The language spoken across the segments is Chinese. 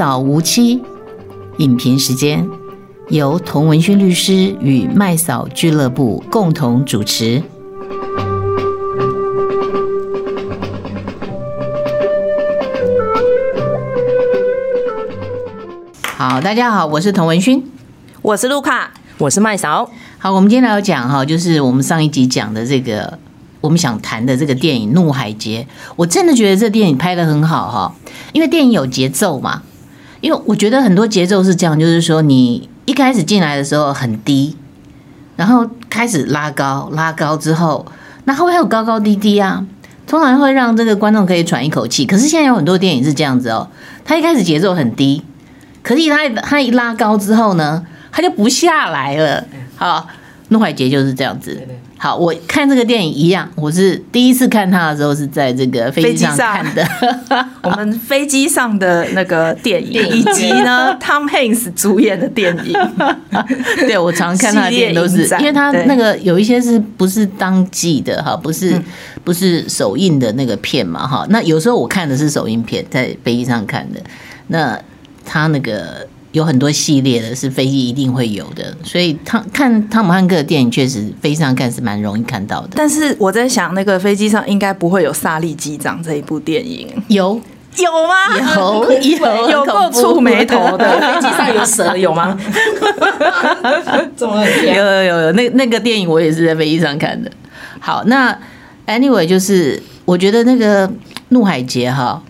扫无期，影评时间由童文勋律师与麦嫂俱乐部共同主持。好，大家好，我是童文勋，我是卢卡，我是麦嫂。好，我们今天来要讲哈，就是我们上一集讲的这个。我们想谈的这个电影《怒海劫》，我真的觉得这电影拍的很好哈，因为电影有节奏嘛。因为我觉得很多节奏是这样，就是说你一开始进来的时候很低，然后开始拉高，拉高之后，那后面还有高高低低啊，通常会让这个观众可以喘一口气。可是现在有很多电影是这样子哦，它一开始节奏很低，可是它它一拉高之后呢，它就不下来了。好，《怒海劫》就是这样子。好，我看这个电影一样，我是第一次看它的时候是在这个飞机上看的。我们飞机上的那个电影，以及呢，Tom Hanks 主演的电影。对，我常看他的电影都是，因为他那个有一些是不是当季的哈，不是不是首映的那个片嘛哈。那有时候我看的是首映片，在飞机上看的。那他那个。有很多系列的是飞机一定会有的，所以汤看汤姆汉克的电影确实飞机上看是蛮容易看到的。但是我在想，那个飞机上应该不会有《萨利机长》这一部电影。有有吗？有有有够触眉头 的，飞机上有蛇有吗？有有有有，那那个电影我也是在飞机上看的。好，那 anyway 就是我觉得那个《怒海劫》哈，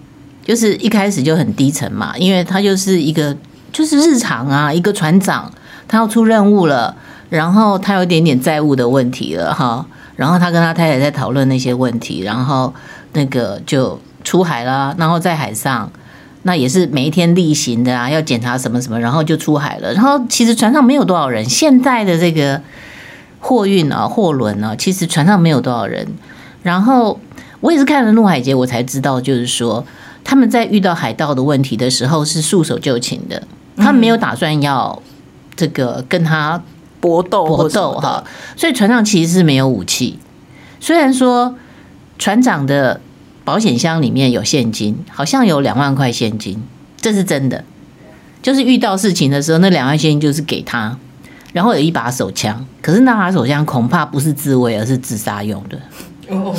就是一开始就很低沉嘛，因为它就是一个。就是日常啊，一个船长他要出任务了，然后他有一点点债务的问题了哈，然后他跟他太太在讨论那些问题，然后那个就出海了，然后在海上那也是每一天例行的啊，要检查什么什么，然后就出海了。然后其实船上没有多少人，现在的这个货运啊、货轮啊，其实船上没有多少人。然后我也是看了《怒海劫》，我才知道，就是说他们在遇到海盗的问题的时候是束手就擒的。他没有打算要这个跟他搏斗搏斗哈，所以船上其实是没有武器。虽然说船长的保险箱里面有现金，好像有两万块现金，这是真的。就是遇到事情的时候，那两万现金就是给他，然后有一把手枪。可是那把手枪恐怕不是自卫，而是自杀用的。哦，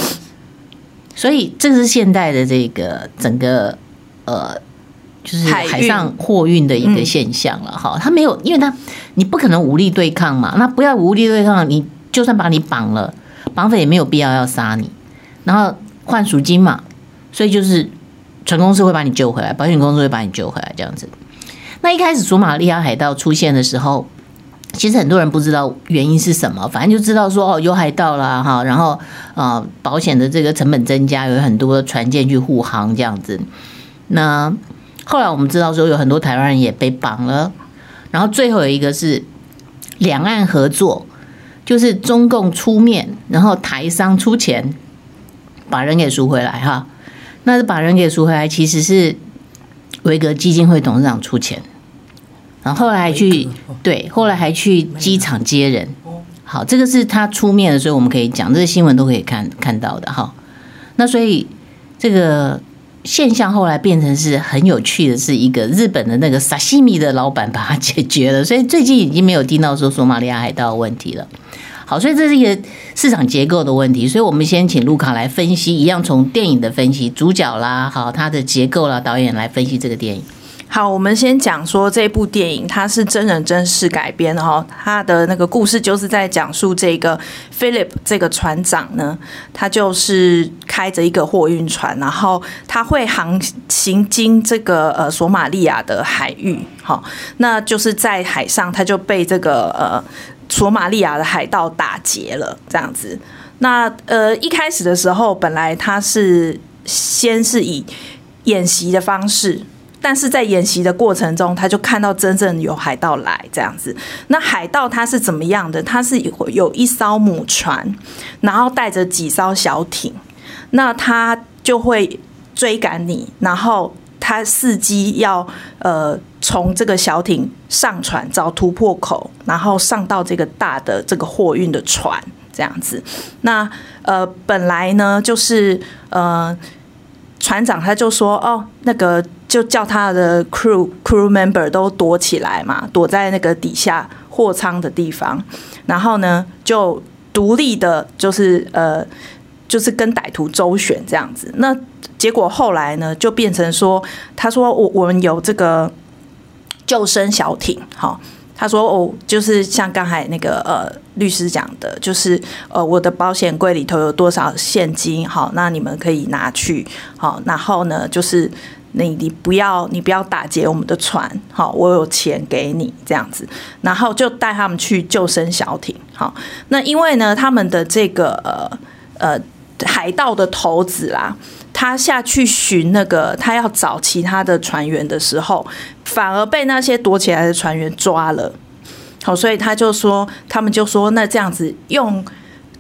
所以这是现代的这个整个呃。就是海上货运的一个现象了哈，他没有，因为他你不可能武力对抗嘛，那不要武力对抗，你就算把你绑了，绑匪也没有必要要杀你，然后换赎金嘛，所以就是船公司会把你救回来，保险公司会把你救回来这样子。那一开始索马利亚海盗出现的时候，其实很多人不知道原因是什么，反正就知道说哦有海盗啦哈，然后啊保险的这个成本增加，有很多船舰去护航这样子，那。后来我们知道说有很多台湾人也被绑了，然后最后有一个是两岸合作，就是中共出面，然后台商出钱把人给赎回来哈。那是把人给赎回来，其实是维格基金会董事长出钱，然后后来还去对，后来还去机场接人。好，这个是他出面的，所以我们可以讲这个新闻都可以看看到的哈。那所以这个。现象后来变成是很有趣的，是一个日本的那个沙西米的老板把它解决了，所以最近已经没有听到说索马利亚海盗问题了。好，所以这是一个市场结构的问题，所以我们先请卢卡来分析，一样从电影的分析主角啦，好，它的结构啦，导演来分析这个电影。好，我们先讲说这部电影它是真人真事改编的哈，它的那个故事就是在讲述这个 Philip 这个船长呢，他就是开着一个货运船，然后他会航行经这个呃索马利亚的海域，好，那就是在海上他就被这个呃索马利亚的海盗打劫了，这样子。那呃一开始的时候，本来他是先是以演习的方式。但是在演习的过程中，他就看到真正有海盗来这样子。那海盗他是怎么样的？他是有一艘母船，然后带着几艘小艇，那他就会追赶你，然后他伺机要呃从这个小艇上船找突破口，然后上到这个大的这个货运的船这样子。那呃本来呢就是呃船长他就说哦那个。就叫他的 crew crew member 都躲起来嘛，躲在那个底下货舱的地方，然后呢就独立的，就是呃，就是跟歹徒周旋这样子。那结果后来呢，就变成说，他说我我们有这个救生小艇，好。他说：“哦，就是像刚才那个呃律师讲的，就是呃我的保险柜里头有多少现金，好，那你们可以拿去，好，然后呢，就是你你不要你不要打劫我们的船，好，我有钱给你这样子，然后就带他们去救生小艇，好，那因为呢，他们的这个呃呃海盗的头子啦。”他下去寻那个，他要找其他的船员的时候，反而被那些躲起来的船员抓了。好，所以他就说，他们就说，那这样子用，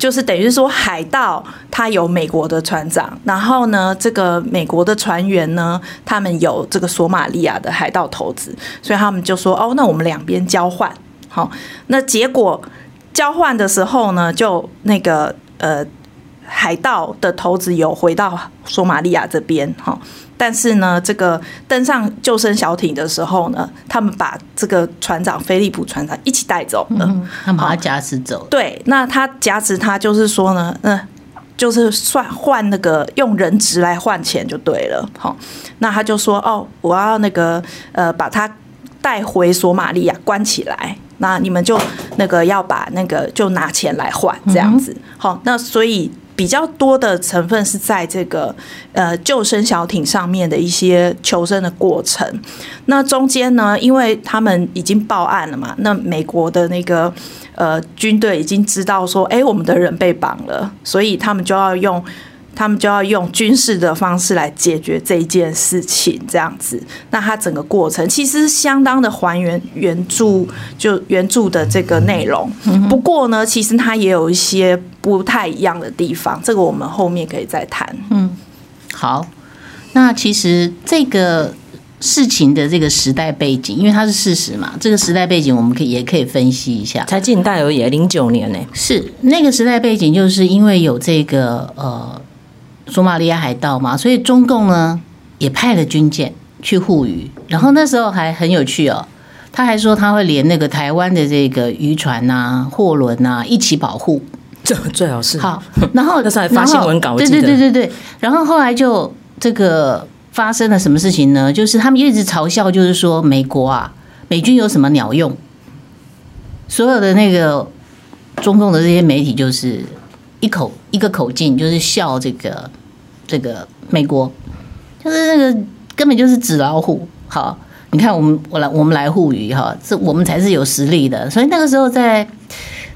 就是等于说，海盗他有美国的船长，然后呢，这个美国的船员呢，他们有这个索马利亚的海盗头子，所以他们就说，哦，那我们两边交换。好，那结果交换的时候呢，就那个呃。海盗的头子有回到索马利亚这边哈，但是呢，这个登上救生小艇的时候呢，他们把这个船长菲利普船长一起带走了，嗯、他把他夹持走。对，那他夹持他就是说呢，嗯，就是算换那个用人质来换钱就对了，好，那他就说哦，我要那个呃把他带回索马利亚关起来，那你们就那个要把那个就拿钱来换这样子，好，那所以。比较多的成分是在这个呃救生小艇上面的一些求生的过程。那中间呢，因为他们已经报案了嘛，那美国的那个呃军队已经知道说，哎，我们的人被绑了，所以他们就要用。他们就要用军事的方式来解决这一件事情，这样子。那它整个过程其实相当的还原原著，就原著的这个内容。不过呢，其实它也有一些不太一样的地方，这个我们后面可以再谈。嗯，好。那其实这个事情的这个时代背景，因为它是事实嘛，这个时代背景我们可以也可以分析一下。才近代而已，零九年呢？是那个时代背景，就是因为有这个呃。索马利亚海盗嘛，所以中共呢也派了军舰去护渔，然后那时候还很有趣哦，他还说他会连那个台湾的这个渔船呐、货轮呐一起保护，这最好是好。然后 那时候还发新闻稿，对对对对对。然后后来就这个发生了什么事情呢？就是他们一直嘲笑，就是说美国啊，美军有什么鸟用？所有的那个中共的这些媒体就是一口一个口径，就是笑这个。这个美国就是那个根本就是纸老虎。好，你看我们我来我们来互娱哈，这我们才是有实力的。所以那个时候在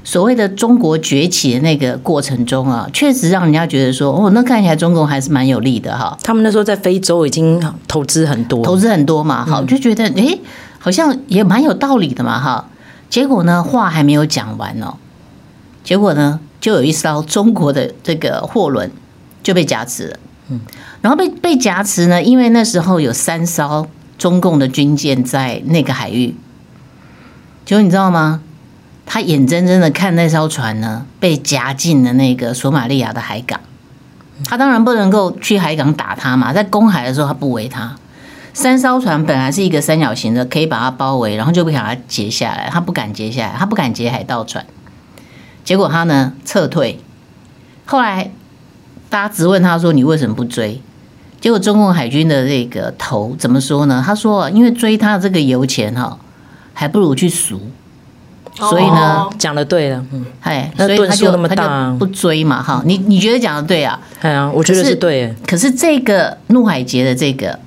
所谓的中国崛起的那个过程中啊，确实让人家觉得说哦，那看起来中共还是蛮有力的哈。他们那时候在非洲已经投资很多，投资很多嘛，好，就觉得诶，好像也蛮有道理的嘛哈。结果呢，话还没有讲完哦，结果呢，就有一艘中国的这个货轮就被夹持了。嗯，然后被被夹持呢，因为那时候有三艘中共的军舰在那个海域，结果你知道吗？他眼睁睁的看那艘船呢被夹进了那个索马利亚的海港，他当然不能够去海港打他嘛，在公海的时候他不围他，三艘船本来是一个三角形的，可以把它包围，然后就不想它截下来，他不敢截下来，他不敢截海盗船，结果他呢撤退，后来。大家直问他说：“你为什么不追？”结果中共海军的这个头怎么说呢？他说：“因为追他的这个油钱哈，还不如去赎。所以呢，讲的对了，嗯，哎，所以他就那么大不追嘛，哈。你你觉得讲的对啊？哎呀，我觉得是对。可是这个怒海劫的这个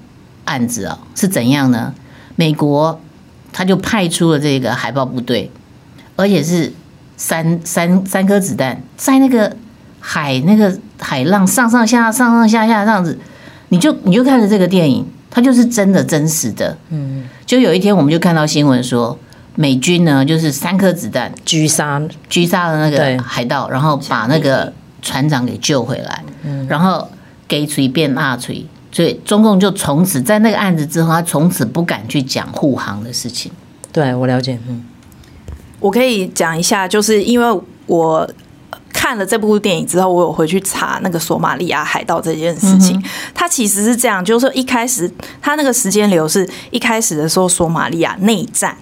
案子啊，是怎样呢？美国他就派出了这个海豹部队，而且是三三三颗子弹在那个。”海那个海浪上上下上上下下这样子，你就你就看着这个电影，它就是真的真实的。嗯，就有一天我们就看到新闻说，美军呢就是三颗子弹狙杀狙杀了那个海盗，然后把那个船长给救回来。嗯，然后给锤变二锤，所以中共就从此在那个案子之后，他从此不敢去讲护航的事情。对，我了解。嗯，我可以讲一下，就是因为我。看了这部电影之后，我有回去查那个索马利亚海盗这件事情。它其实是这样，就是说一开始它那个时间流是一开始的时候，索马利亚内战。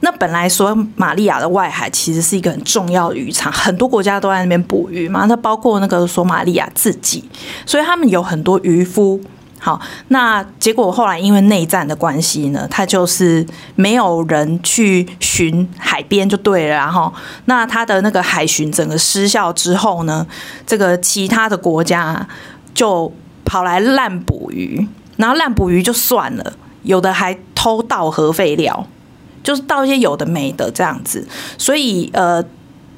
那本来索马利亚的外海其实是一个很重要的渔场，很多国家都在那边捕鱼嘛。那包括那个索马利亚自己，所以他们有很多渔夫。好，那结果后来因为内战的关系呢，他就是没有人去巡海边就对了，然后那他的那个海巡整个失效之后呢，这个其他的国家就跑来滥捕鱼，然后滥捕鱼就算了，有的还偷盗核废料，就是盗一些有的没的这样子，所以呃，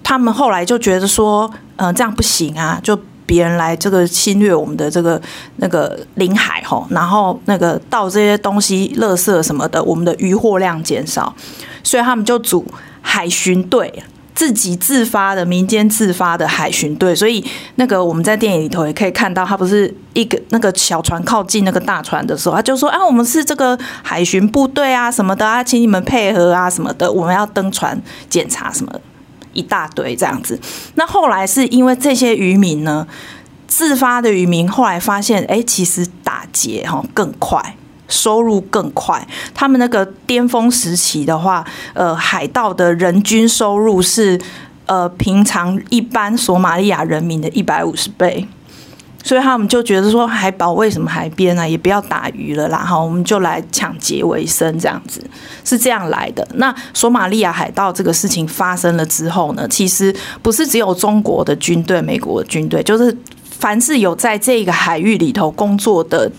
他们后来就觉得说，嗯、呃，这样不行啊，就。别人来这个侵略我们的这个那个领海吼，然后那个盗这些东西、垃圾什么的，我们的渔获量减少，所以他们就组海巡队，自己自发的民间自发的海巡队。所以那个我们在电影里头也可以看到，他不是一个那个小船靠近那个大船的时候，他就说：“啊，我们是这个海巡部队啊，什么的啊，请你们配合啊，什么的，我们要登船检查什么的。”一大堆这样子，那后来是因为这些渔民呢，自发的渔民后来发现，哎，其实打劫哈更快，收入更快。他们那个巅峰时期的话，呃，海盗的人均收入是呃平常一般索马利亚人民的一百五十倍。所以他们就觉得说，海保卫什么海边啊，也不要打鱼了啦，然后我们就来抢劫为生，这样子是这样来的。那索马利亚海盗这个事情发生了之后呢，其实不是只有中国的军队、美国的军队，就是凡是有在这个海域里头工作的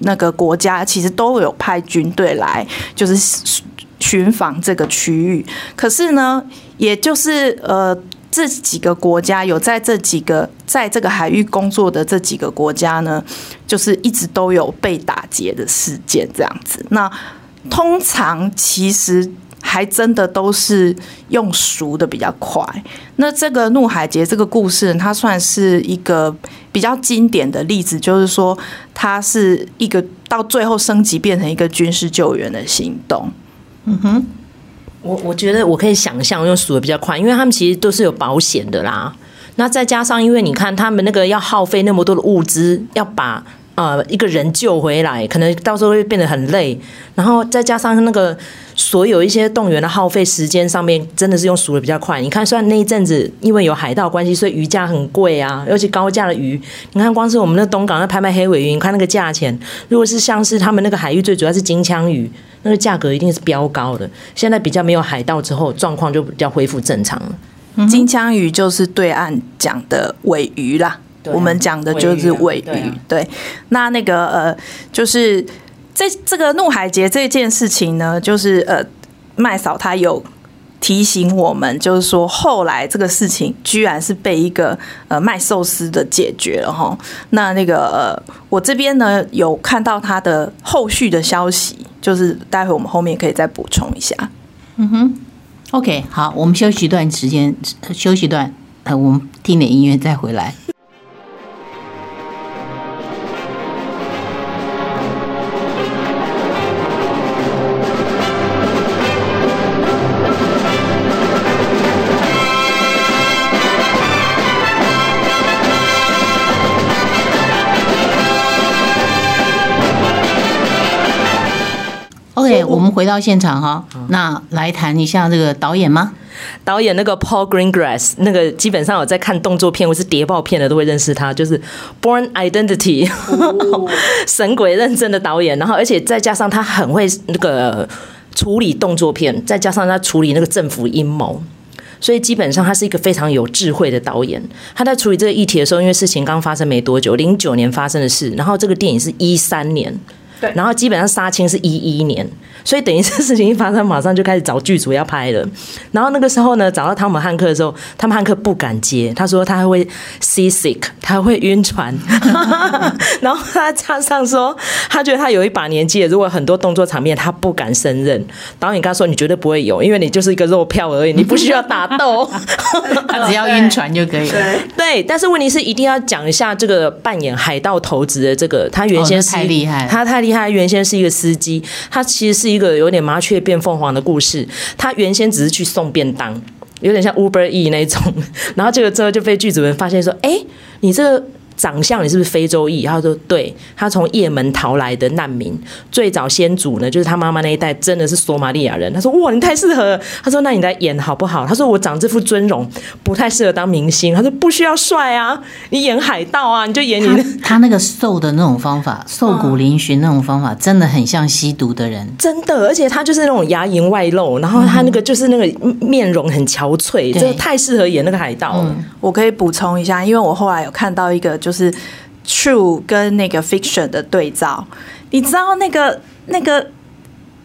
那个国家，其实都有派军队来，就是巡防这个区域。可是呢，也就是呃。这几个国家有在这几个在这个海域工作的这几个国家呢，就是一直都有被打劫的事件这样子。那通常其实还真的都是用熟的比较快。那这个怒海劫这个故事，它算是一个比较经典的例子，就是说它是一个到最后升级变成一个军事救援的行动。嗯哼。我我觉得我可以想象用数的比较快，因为他们其实都是有保险的啦。那再加上，因为你看他们那个要耗费那么多的物资，要把呃一个人救回来，可能到时候会变得很累。然后再加上那个所有一些动员的耗费时间上面，真的是用数的比较快。你看，虽然那一阵子因为有海盗关系，所以鱼价很贵啊，尤其高价的鱼。你看，光是我们那东港那拍卖黑尾鱼，你看那个价钱，如果是像是他们那个海域，最主要是金枪鱼。那个价格一定是飙高的。现在比较没有海盗之后，状况就比较恢复正常了。嗯、金枪鱼就是对岸讲的尾鱼啦，啊、我们讲的就是尾鱼。对，啊、对，那那个呃，就是这这个怒海劫这件事情呢，就是呃，麦嫂她有。提醒我们，就是说，后来这个事情居然是被一个呃卖寿司的解决了哈。那那个呃，我这边呢有看到他的后续的消息，就是待会我们后面可以再补充一下。嗯哼，OK，好，我们休息一段时间，休息一段，呃，我们听点音乐再回来。OK，我们回到现场哈，那来谈一下这个导演吗？导演那个 Paul Greengrass，那个基本上有在看动作片或是谍报片的都会认识他，就是 Bourne Identity，神鬼认证的导演。然后而且再加上他很会那个处理动作片，再加上他处理那个政府阴谋，所以基本上他是一个非常有智慧的导演。他在处理这个议题的时候，因为事情刚发生没多久，零九年发生的事，然后这个电影是一三年。对然后基本上杀青是一一年，所以等于这事情一发生，马上就开始找剧组要拍了。然后那个时候呢，找到汤姆汉克的时候，汤姆汉克不敢接，他说他还会 seasick，他会晕船。然后他加上说，他觉得他有一把年纪了，如果很多动作场面他不敢胜任。导演跟他说：“你绝对不会有，因为你就是一个肉票而已，你不需要打斗，他只要晕船就可以了。”对，但是问题是一定要讲一下这个扮演海盗头子的这个，他原先是、哦、太厉害，他太厉害。他原先是一个司机，他其实是一个有点麻雀变凤凰的故事。他原先只是去送便当，有点像 Uber E 那种。然后这个之后就被剧组人发现说：“哎，你这个。”长相你是不是非洲裔？他说对，他从也门逃来的难民，最早先祖呢，就是他妈妈那一代真的是索马利亚人。他说哇，你太适合了。他说那你来演好不好？他说我长这副尊容不太适合当明星。他说不需要帅啊，你演海盗啊，你就演你他。他那个瘦的那种方法，瘦骨嶙峋那种方法，真的很像吸毒的人。真的，而且他就是那种牙龈外露，然后他那个就是那个面容很憔悴，真的、太适合演那个海盗了。我可以补充一下，因为我后来有看到一个就是。true 跟那个 fiction 的对照，你知道那个那个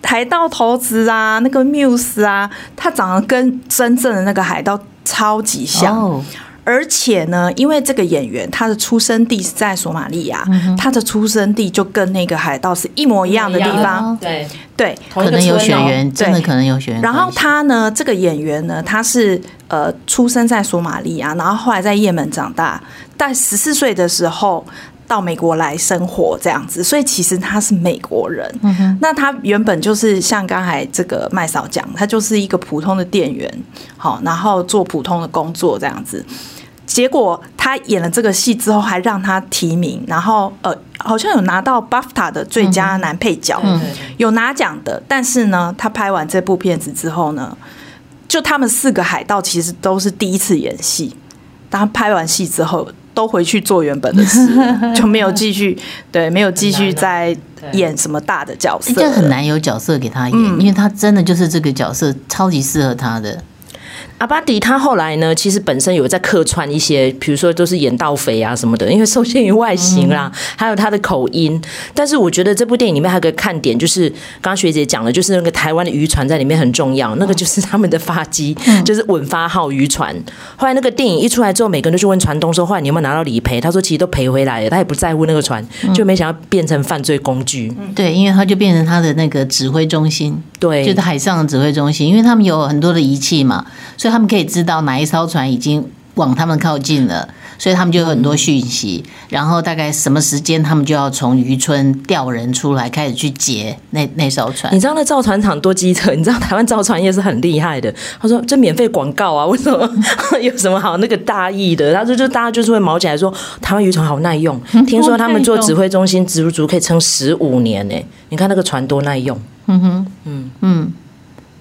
海盗头子啊，那个 Muse 啊，他长得跟真正的那个海盗超级像。而且呢，因为这个演员他的出生地是在索马利亚，嗯，他的出生地就跟那个海盗是一模一样的地方。对对，可能有血缘，真的可能有血缘。然后他呢，这个演员呢，他是呃出生在索马利亚，然后后来在也门长大，在十四岁的时候。到美国来生活这样子，所以其实他是美国人。嗯、那他原本就是像刚才这个麦嫂讲，他就是一个普通的店员，好，然后做普通的工作这样子。结果他演了这个戏之后，还让他提名，然后呃，好像有拿到 BAFTA 的最佳男配角，嗯、有拿奖的。但是呢，他拍完这部片子之后呢，就他们四个海盗其实都是第一次演戏。当他拍完戏之后。都回去做原本的事，就没有继续对，没有继续再演什么大的角色，这很难有角色给他演，嗯，因为他真的就是这个角色超级适合他的。阿巴迪他后来呢，其实本身有在客串一些，比如说都是演盗匪啊什么的，因为受限于外形啦，嗯，还有他的口音。但是我觉得这部电影里面还有个看点，就是刚刚学姐讲的，就是那个台湾的渔船在里面很重要，那个就是他们的发机，嗯，就是稳发号渔船。后来那个电影一出来之后，每个人都去问船东说，后来你有没有拿到理赔？他说其实都赔回来了，他也不在乎那个船，就没想到变成犯罪工具。嗯，对，因为他就变成他的那个指挥中心，对，就是海上的指挥中心，因为他们有很多的仪器嘛。所以他们可以知道哪一艘船已经往他们靠近了，所以他们就有很多讯息。然后大概什么时间，他们就要从渔村调人出来，开始去劫那那艘船。你知道那造船厂多机车？你知道台湾造船业是很厉害的。他说：“这免费广告啊，为什么 有什么好那个大意的？”他说：“就大家就是会毛起来说，台湾渔船好耐用。听说他们做指挥中心，足足可以撑十五年呢。你看那个船多耐用。”嗯哼，嗯嗯，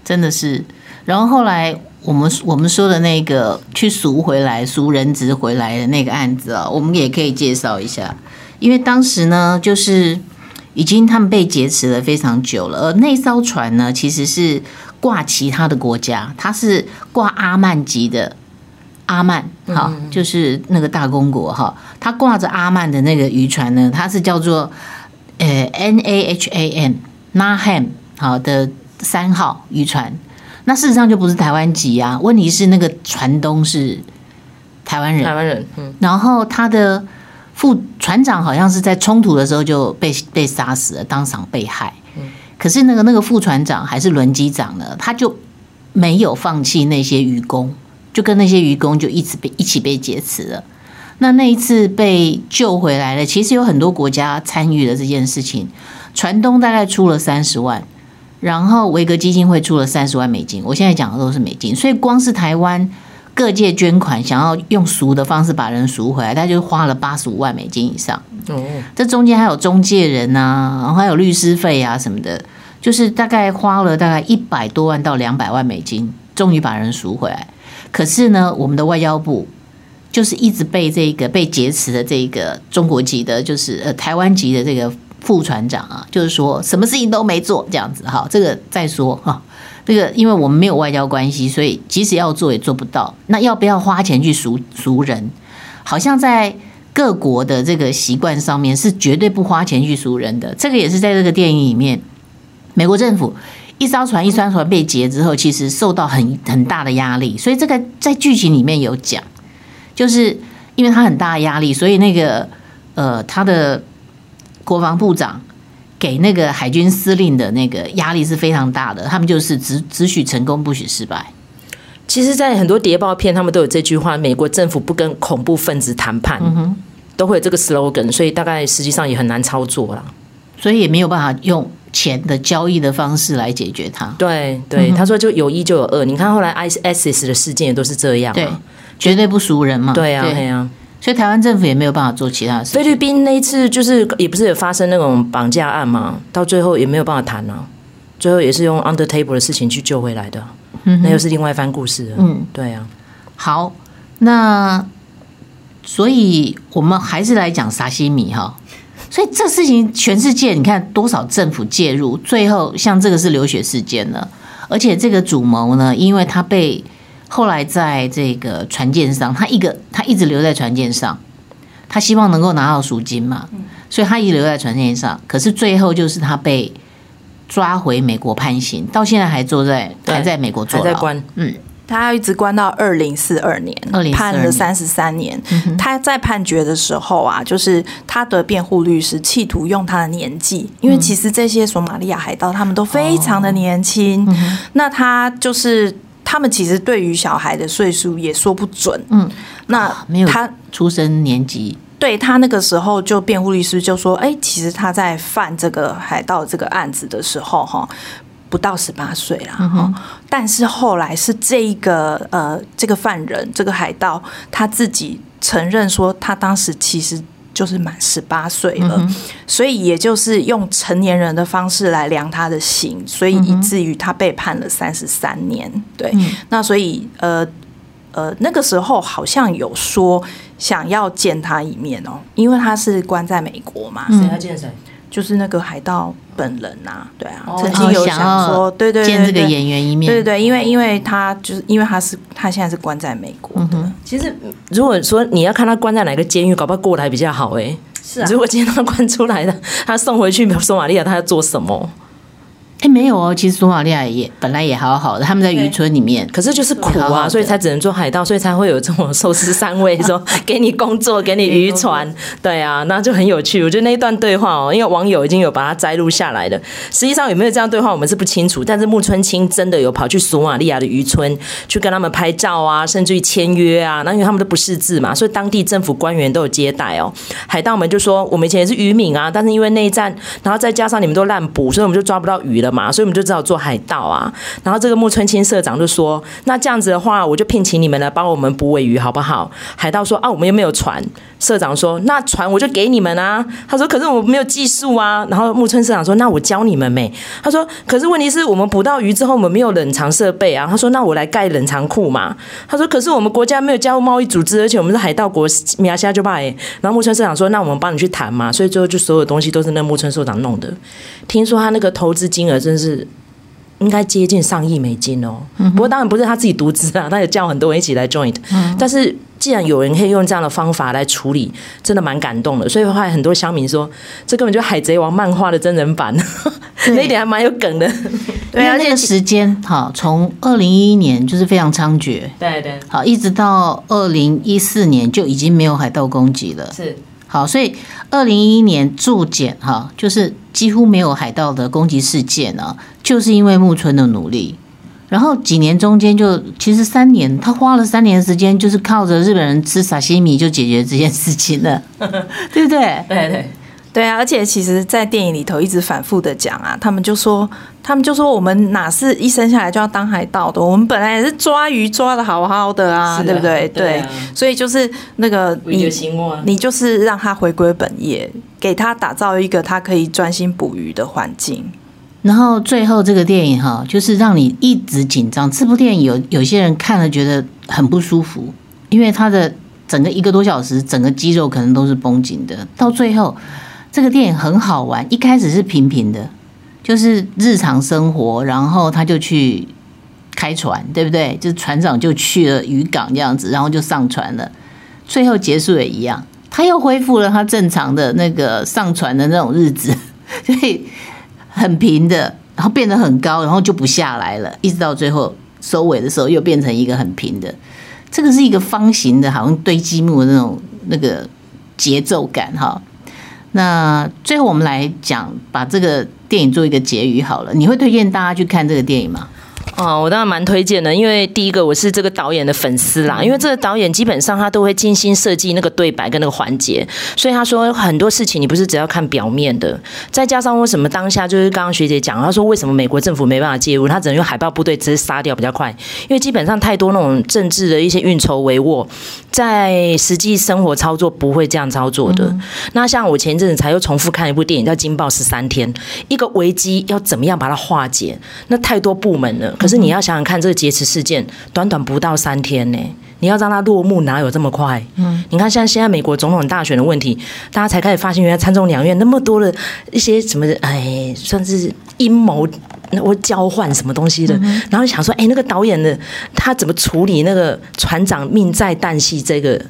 真的是。然后后来。我们我们说的那个去赎回来赎人质回来的那个案子啊，我们也可以介绍一下，因为当时呢，就是已经他们被劫持了非常久了，而那艘船呢，其实是挂其他的国家，它是挂阿曼籍的阿曼，哈，就是那个大公国哈，它挂着阿曼的那个渔船呢，它是叫做呃 N A H A M Naham 好的三号渔船。那事实上就不是台湾籍啊，问题是那个船东是台湾人，台湾人，嗯，然后他的副船长好像是在冲突的时候就被被杀死了，当场被害。可是那个那个副船长还是轮机长呢，他就没有放弃那些渔工，就跟那些渔工就一直被一起被劫持了。那那一次被救回来了，其实有很多国家参与了这件事情，船东大概出了三十万。然后维格基金会出了三十万美金，我现在讲的都是美金，所以光是台湾各界捐款，想要用赎的方式把人赎回来，他就花了八十五万美金以上。哦，这中间还有中介人啊，然后还有律师费啊什么的，就是大概花了大概一百多万到两百万美金，终于把人赎回来。可是呢，我们的外交部就是一直被这个被劫持的这个中国籍的，就是呃台湾籍的这个。副船长啊，就是说什么事情都没做这样子哈，这个再说哈，这个因为我们没有外交关系，所以即使要做也做不到。那要不要花钱去赎赎人？好像在各国的这个习惯上面是绝对不花钱去赎人的。这个也是在这个电影里面，美国政府一艘船一艘船被劫之后，其实受到很很大的压力，所以这个在剧情里面有讲，就是因为他很大的压力，所以那个呃他的。国防部长给那个海军司令的那个压力是非常大的，他们就是只只许成功，不许失败。其实，在很多谍报片，他们都有这句话：美国政府不跟恐怖分子谈判，都会有这个 slogan，所以大概实际上也很难操作了，所以也没有办法用钱的交易的方式来解决它。对对，他说就有一就有二。你看后来 ISIS 的事件也都是这样，对，绝对不熟人嘛。对啊，对啊。所以台湾政府也没有办法做其他事。菲律宾那一次就是也不是有发生那种绑架案嘛，到最后也没有办法谈啊，最后也是用 under table 的事情去救回来的。嗯，那又是另外一番故事了。嗯，对啊。好，那所以我们还是来讲沙西米哈。所以这事情全世界你看多少政府介入，最后像这个是流血事件了，而且这个主谋呢，因为他被。后来在这个船舰上，他一个他一直留在船舰上，他希望能够拿到赎金嘛，所以他一直留在船舰上。可是最后就是他被抓回美国判刑，到现在还坐在还在美国坐牢，关。嗯，他要一直关到二零四二年，判了三十三年。他在判决的时候啊，就是他的辩护律师企图用他的年纪，因为其实这些索马利亚海盗他们都非常的年轻，那他就是。他们其实对于小孩的岁数也说不准，嗯，那他没有他出生年纪，对他那个时候就辩护律师就说，哎，其实他在犯这个海盗这个案子的时候，哈，不到十八岁啦，哈、嗯，但是后来是这一个呃这个犯人这个海盗他自己承认说，他当时其实。就是满十八岁了，嗯，所以也就是用成年人的方式来量他的刑，所以以至于他被判了三十三年。对，嗯，那所以呃呃那个时候好像有说想要见他一面哦，因为他是关在美国嘛。谁要见谁？就是那个海盗本人呐，对啊，曾经有想说，对对见这个演员一面，对对，因为因为他就是因为他是他现在是关在美国的。其实如果说你要看他关在哪个监狱，搞不好过来比较好哎。是啊，如果今天他关出来了，他送回去索马利亚，他要做什么？哎，没有哦，其实索马利亚也本来也好好的，他们在渔村里面，可是就是苦啊好好，所以才只能做海盗，所以才会有这种寿司三位说给你工作，给你渔船，对啊，那就很有趣。我觉得那一段对话哦，因为网友已经有把它摘录下来的，实际上有没有这样对话，我们是不清楚。但是木村清真的有跑去索马利亚的渔村去跟他们拍照啊，甚至于签约啊，那因为他们都不识字嘛，所以当地政府官员都有接待哦。海盗们就说，我们以前也是渔民啊，但是因为内战，然后再加上你们都滥捕，所以我们就抓不到鱼了。嘛，所以我们就只好做海盗啊。然后这个木村清社长就说：“那这样子的话，我就聘请你们来帮我们捕尾鱼，好不好？”海盗说：“啊，我们又没有船。”社长说：“那船我就给你们啊。”他说：“可是我没有技术啊。”然后木村社长说：“那我教你们没？”他说：“可是问题是我们捕到鱼之后，我们没有冷藏设备啊。”他说：“那我来盖冷藏库嘛。”他说：“可是我们国家没有加入贸易组织，而且我们是海盗国，米亚虾就怕。”然后木村社长说：“那我们帮你去谈嘛。”所以最后就所有东西都是那木村社长弄的。听说他那个投资金额真是。应该接近上亿美金哦，不过当然不是他自己独资啊，他也叫很多人一起来 join。但是既然有人可以用这样的方法来处理，真的蛮感动的。所以后来很多乡民说，这根本就《海贼王》漫画的真人版，那一点还蛮有梗的。对，而且时间哈，从二零一一年就是非常猖獗，对对，好，一直到二零一四年就已经没有海盗攻击了。是。好，所以二零一一年注检哈，就是几乎没有海盗的攻击事件呢，就是因为木村的努力。然后几年中间就其实三年，他花了三年时间，就是靠着日本人吃沙西米就解决这件事情了，对不对？对对。对啊，而且其实，在电影里头一直反复的讲啊，他们就说，他们就说，我们哪是一生下来就要当海盗的？我们本来也是抓鱼抓的好好的啊，对不对？对，所以就是那个你，你就是让他回归本业，给他打造一个他可以专心捕鱼的环境。然后最后这个电影哈，就是让你一直紧张。这部电影有有些人看了觉得很不舒服，因为他的整个一个多小时，整个肌肉可能都是绷紧的，到最后。这个电影很好玩，一开始是平平的，就是日常生活，然后他就去开船，对不对？就是船长就去了渔港这样子，然后就上船了。最后结束也一样，他又恢复了他正常的那个上船的那种日子，所以很平的，然后变得很高，然后就不下来了，一直到最后收尾的时候又变成一个很平的。这个是一个方形的，好像堆积木的那种那个节奏感，哈。那最后我们来讲，把这个电影做一个结语好了。你会推荐大家去看这个电影吗？哦，我当然蛮推荐的，因为第一个我是这个导演的粉丝啦，因为这个导演基本上他都会精心设计那个对白跟那个环节，所以他说很多事情你不是只要看表面的，再加上为什么当下就是刚刚学姐讲，他说为什么美国政府没办法介入，他只能用海豹部队直接杀掉比较快，因为基本上太多那种政治的一些运筹帷幄，在实际生活操作不会这样操作的。嗯、那像我前一阵子才又重复看一部电影叫《惊爆十三天》，一个危机要怎么样把它化解，那太多部门了。可是你要想想看，这个劫持事件短短不到三天呢，你要让它落幕，哪有这么快？嗯，你看像现在美国总统大选的问题，大家才开始发现，原来参众两院那么多的一些什么，哎，算是阴谋，我交换什么东西的。然后想说，哎，那个导演的他怎么处理那个船长命在旦夕这个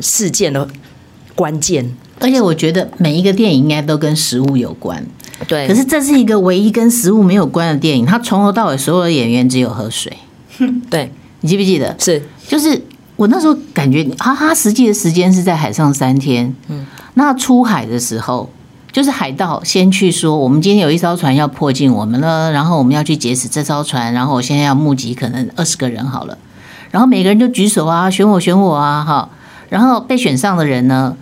事件的关键？而且我觉得每一个电影应该都跟食物有关。对，可是这是一个唯一跟食物没有关的电影，它从头到尾所有的演员只有喝水。对，你记不记得？是，就是我那时候感觉，哈哈，实际的时间是在海上三天。嗯，那出海的时候，就是海盗先去说，我们今天有一艘船要迫近我们了，然后我们要去劫持这艘船，然后我现在要募集可能二十个人好了，然后每个人就举手啊，选我，选我啊，哈，然后被选上的人呢，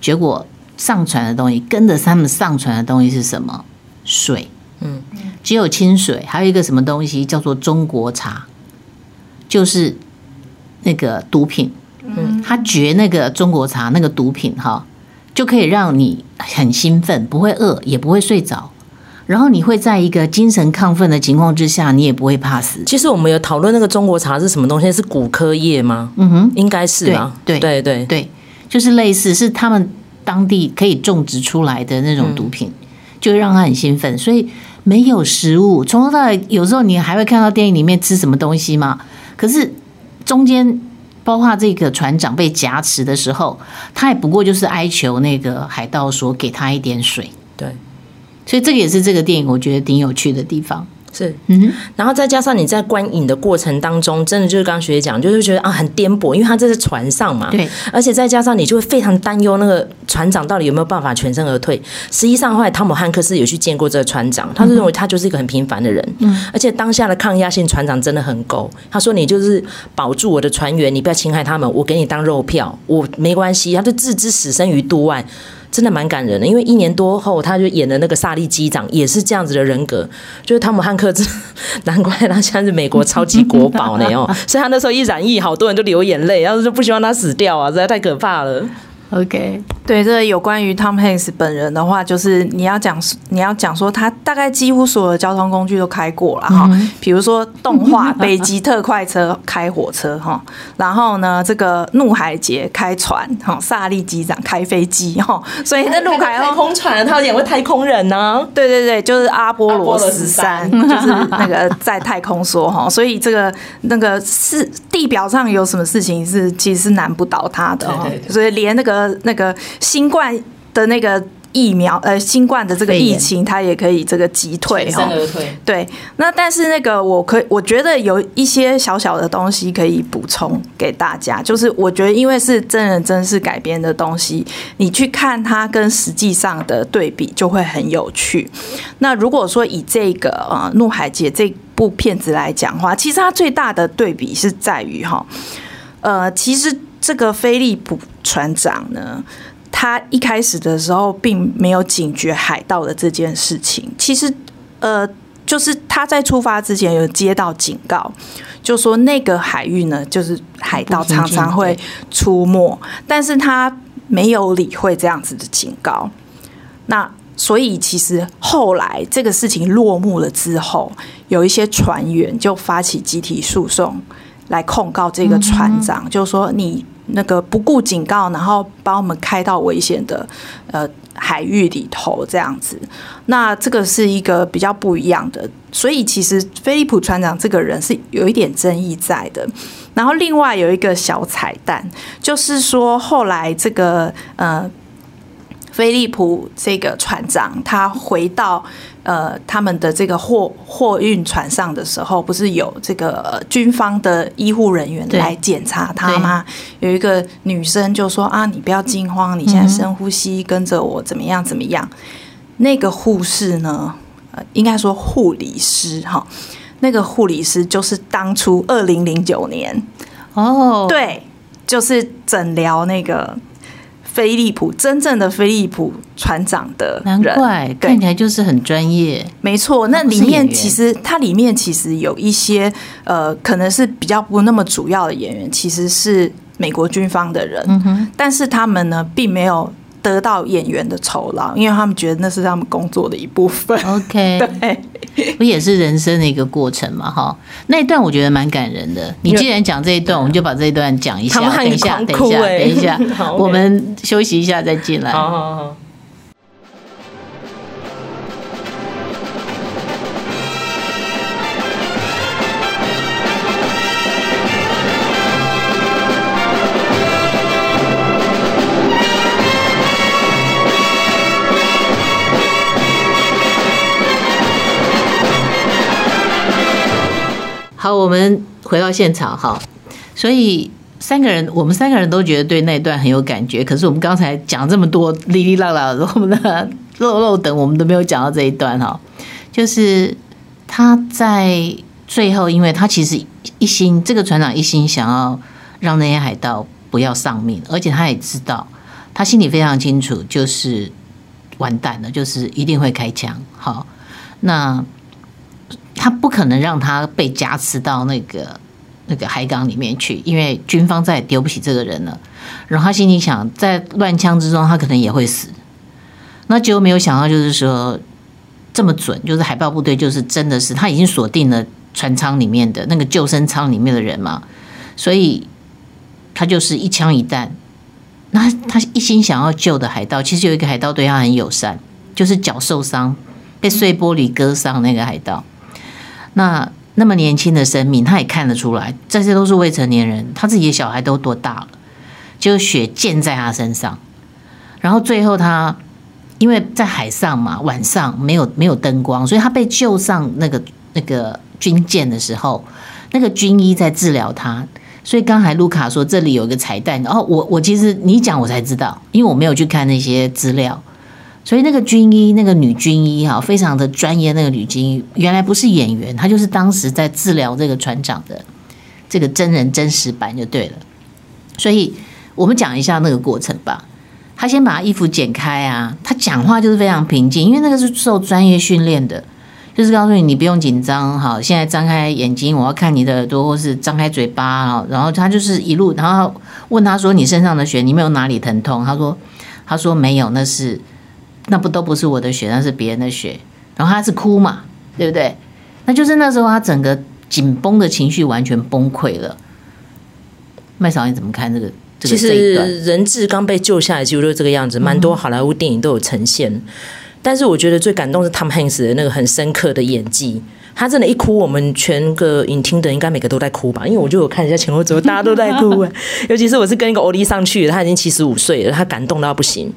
结果。上传的东西跟着他们上传的东西是什么？水，嗯，只有清水，还有一个什么东西叫做中国茶，就是那个毒品。嗯，他绝那个中国茶那个毒品哈，就可以让你很兴奋，不会饿，也不会睡着，然后你会在一个精神亢奋的情况之下，你也不会怕死。其实我们有讨论那个中国茶是什么东西，是骨科叶吗？嗯哼，应该是吧，对对对对，就是类似是他们。当地可以种植出来的那种毒品，就会让他很兴奋。所以没有食物，从头到尾，有时候你还会看到电影里面吃什么东西吗？可是中间，包括这个船长被挟持的时候，他也不过就是哀求那个海盗说给他一点水。对，所以这个也是这个电影我觉得挺有趣的地方。是，嗯，然后再加上你在观影的过程当中，真的就是刚刚学姐讲，就是觉得啊很颠簸，因为他这是船上嘛，对，而且再加上你就会非常担忧那个船长到底有没有办法全身而退。实际上后来汤姆汉克斯有去见过这个船长，他是认为他就是一个很平凡的人，嗯，而且当下的抗压性船长真的很够。他说你就是保住我的船员，你不要侵害他们，我给你当肉票，我没关系，他就置之死生于度外。真的蛮感人的，因为一年多后，他就演的那个萨利机长也是这样子的人格，就是汤姆汉克斯，难怪他现在是美国超级国宝呢哦，所以他那时候一染疫，好多人就流眼泪，然后就不希望他死掉啊，实在太可怕了。OK，对，这个有关于 Tom Hanks 本人的话，就是你要讲，你要讲说他大概几乎所有的交通工具都开过了哈，比如说动画《北极特快车》开火车哈，然后呢，这个《怒海劫》开船哈，萨利机长开飞机哈，所以那陆海 太空船，他有演过太空人呢、啊，对对对，就是阿波罗十三，就是那个在太空说哈，所以这个那个是地表上有什么事情是其实是难不倒他的，所以连那个。呃，那个新冠的那个疫苗，呃，新冠的这个疫情，它也可以这个击退哈。对，那但是那个，我可以，我觉得有一些小小的东西可以补充给大家，就是我觉得因为是真人真事改编的东西，你去看它跟实际上的对比就会很有趣。那如果说以这个呃《怒海劫》这部片子来讲的话，其实它最大的对比是在于哈，呃，其实。这个菲利普船长呢，他一开始的时候并没有警觉海盗的这件事情。其实，呃，就是他在出发之前有接到警告，就说那个海域呢，就是海盗常常会出没，但是他没有理会这样子的警告。那所以，其实后来这个事情落幕了之后，有一些船员就发起集体诉讼来控告这个船长，嗯、就说你。那个不顾警告，然后把我们开到危险的呃海域里头，这样子，那这个是一个比较不一样的。所以其实菲利普船长这个人是有一点争议在的。然后另外有一个小彩蛋，就是说后来这个呃菲利普这个船长他回到。呃，他们的这个货货运船上的时候，不是有这个军方的医护人员来检查他吗？有一个女生就说：“啊，你不要惊慌，你现在深呼吸，跟着我，怎么样？怎么样？”那个护士呢？呃，应该说护理师哈，那个护理师就是当初二零零九年哦，对，就是诊疗那个菲利普真正的菲利普船长的人，难怪对看起来就是很专业。没错，那里面其实它里面其实有一些呃，可能是比较不那么主要的演员，其实是美国军方的人，嗯哼，但是他们呢并没有。得到演员的酬劳，因为他们觉得那是他们工作的一部分。OK，对，不也是人生的一个过程嘛？哈，那一段我觉得蛮感人的。你既然讲这一段，我们就把这一段讲一下。等一下，等一下，等一下，我们休息一下再进来。好好好。我们回到现场哈。所以三个人，我们三个人都觉得对那段很有感觉。可是我们刚才讲这么多哩哩啦啦，我们的漏漏等，我们都没有讲到这一段哈。就是他在最后，因为他其实一心，这个船长一心想要让那些海盗不要丧命，而且他也知道，他心里非常清楚，就是完蛋了，就是一定会开枪。好，那。他不可能让他被加持到那个那个海港里面去，因为军方再也丢不起这个人了。然后他心里想，在乱枪之中，他可能也会死。那结果没有想到，就是说这么准，就是海豹部队就是真的是他已经锁定了船舱里面的那个救生舱里面的人嘛，所以他就是一枪一弹。那他一心想要救的海盗，其实有一个海盗对他很友善，就是脚受伤被碎玻璃割伤那个海盗。那那么年轻的生命，他也看得出来，这些都是未成年人，他自己的小孩都多大了？就血溅在他身上，然后最后他因为在海上嘛，晚上没有没有灯光，所以他被救上那个那个军舰的时候，那个军医在治疗他。所以刚才卢卡说这里有一个彩蛋，然后我我其实你讲我才知道，因为我没有去看那些资料。所以那个军医，那个女军医哈，非常的专业。那个女军医原来不是演员，她就是当时在治疗这个船长的这个真人真实版就对了。所以我们讲一下那个过程吧。他先把衣服剪开啊，他讲话就是非常平静，因为那个是受专业训练的，就是告诉你你不用紧张哈。现在张开眼睛，我要看你的耳朵，或是张开嘴巴哈，然后他就是一路，然后问他说：“你身上的血，你没有哪里疼痛？”他说：“他说没有，那是。”那不都不是我的血，那是别人的血。然后他是哭嘛，对不对？那就是那时候他整个紧绷的情绪完全崩溃了。麦嫂，你怎么看这个？这个、其实人质刚被救下来，就是这个样子。蛮多好莱坞电影都有呈现，嗯、但是我觉得最感动是 Tom Hanks 的那个很深刻的演技。他真的，一哭，我们全个影厅的应该每个都在哭吧？因为我就有看一下前后左右，大家都在哭。尤其是我是跟一个欧弟上去的，他已经七十五岁了，他感动到不行。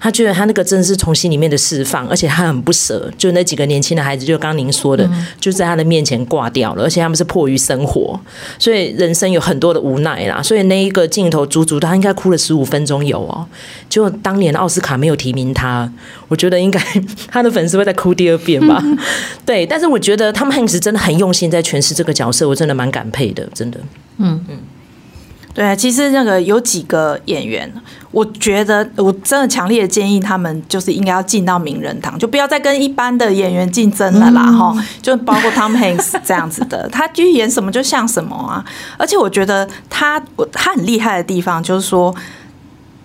他觉得他那个真的是从心里面的释放，而且他很不舍。就那几个年轻的孩子，就刚刚您说的，就在他的面前挂掉了，而且他们是迫于生活，所以人生有很多的无奈啦。所以那一个镜头，足足他应该哭了十五分钟有哦。就当年奥斯卡没有提名他，我觉得应该 他的粉丝会再哭第二遍吧。对，但是我觉得他。他们是真的很用心在诠释这个角色，我真的蛮感佩的，真的。嗯嗯，对啊，其实那个有几个演员，我觉得我真的强烈的建议他们就是应该要进到名人堂，就不要再跟一般的演员竞争了啦，哈、嗯，就包括 Tom Hanks 这样子的，他去演什么就像什么啊。而且我觉得他他很厉害的地方就是说，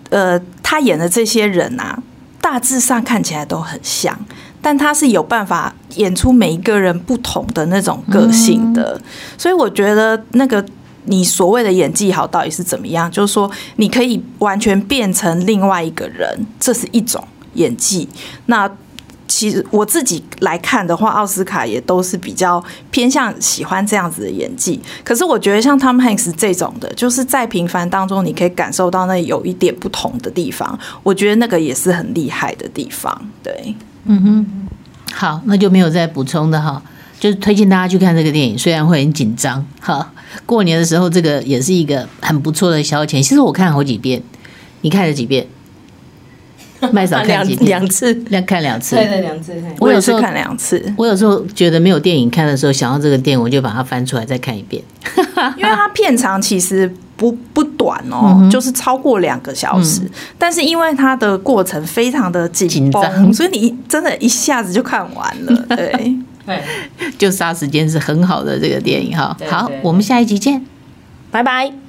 呃，他演的这些人啊，大致上看起来都很像。但他是有办法演出每一个人不同的那种个性的，所以我觉得那个你所谓的演技好到底是怎么样？就是说你可以完全变成另外一个人，这是一种演技。那其实我自己来看的话，奥斯卡也都是比较偏向喜欢这样子的演技。可是我觉得像 Tom Hanks 这种的，就是在平凡当中你可以感受到那有一点不同的地方，我觉得那个也是很厉害的地方。对。嗯哼，好，那就没有再补充的哈，就是推荐大家去看这个电影，虽然会很紧张哈。过年的时候，这个也是一个很不错的消遣。其实我看好几遍，你看了几遍？麦嫂看几两次，两看两次，对对两次。我有时候看两次，我有时候觉得没有电影看的时候，想到这个电影，我就把它翻出来再看一遍。因为它片长其实不不短哦，嗯、就是超过两个小时，嗯、但是因为它的过程非常的紧张，所以你真的一下子就看完了。对对，就杀时间是很好的这个电影哈。好，我们下一集见，拜拜。